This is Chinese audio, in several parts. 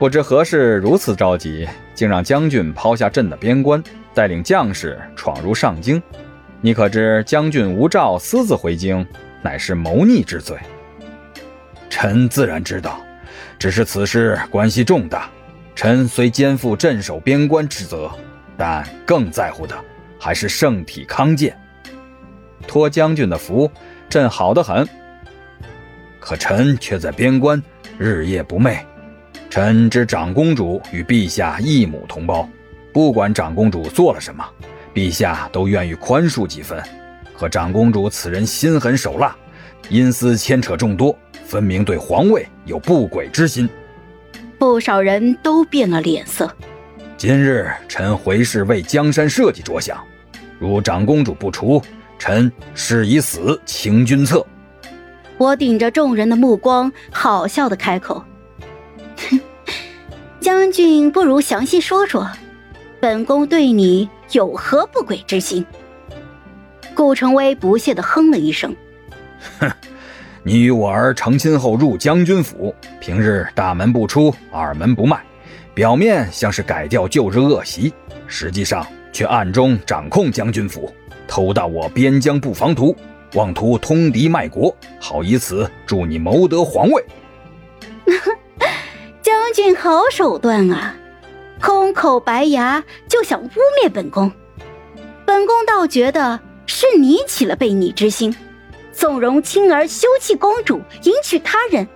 不知何事如此着急，竟让将军抛下朕的边关，带领将士闯入上京。你可知将军无诏私自回京，乃是谋逆之罪？臣自然知道，只是此事关系重大，臣虽肩负镇守边关之责，但更在乎的还是圣体康健。托将军的福，朕好得很。可臣却在边关日夜不寐。臣知长公主与陛下一母同胞，不管长公主做了什么，陛下都愿意宽恕几分。可长公主此人心狠手辣，阴私牵扯众多，分明对皇位有不轨之心。不少人都变了脸色。今日臣回师为江山社稷着想，如长公主不除，臣誓以死请君侧。我顶着众人的目光，好笑的开口。将军不如详细说说，本宫对你有何不轨之心？顾成威不屑的哼了一声：“哼，你与我儿成亲后入将军府，平日大门不出，二门不迈，表面像是改掉旧日恶习，实际上却暗中掌控将军府，偷盗我边疆布防图，妄图通敌卖国，好以此助你谋得皇位。”将军好手段啊！空口白牙就想污蔑本宫，本宫倒觉得是你起了悖逆之心，纵容亲儿休弃公主，迎娶他人，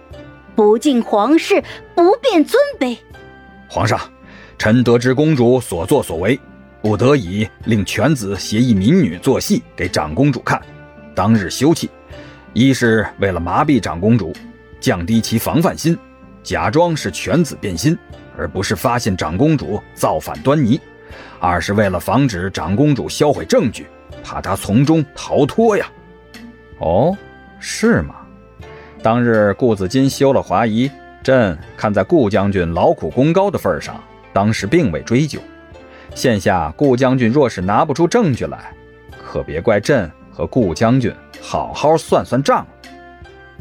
不敬皇室，不辨尊卑。皇上，臣得知公主所作所为，不得已令犬子携一民女做戏给长公主看，当日休弃，一是为了麻痹长公主，降低其防范心。假装是犬子变心，而不是发现长公主造反端倪；二是为了防止长公主销毁证据，怕她从中逃脱呀。哦，是吗？当日顾子金休了华夷，朕看在顾将军劳苦功高的份上，当时并未追究。现下顾将军若是拿不出证据来，可别怪朕和顾将军好好算算账。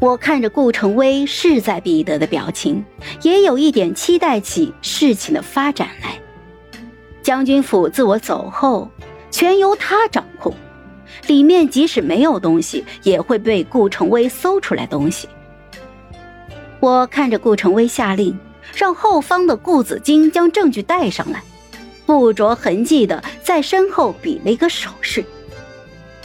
我看着顾成威势在必得的表情，也有一点期待起事情的发展来。将军府自我走后，全由他掌控，里面即使没有东西，也会被顾成威搜出来东西。我看着顾成威下令，让后方的顾子金将证据带上来，不着痕迹的在身后比了一个手势。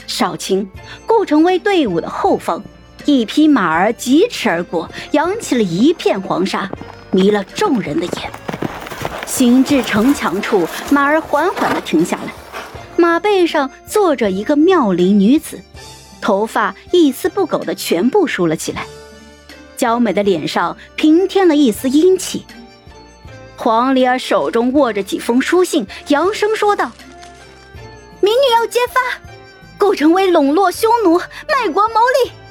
少卿，顾成威队伍的后方。一匹马儿疾驰而过，扬起了一片黄沙，迷了众人的眼。行至城墙处，马儿缓缓地停下来，马背上坐着一个妙龄女子，头发一丝不苟地全部梳了起来，娇美的脸上平添了一丝英气。黄梨儿手中握着几封书信，扬声说道：“民女要揭发，顾成威笼络匈奴，卖国谋利。”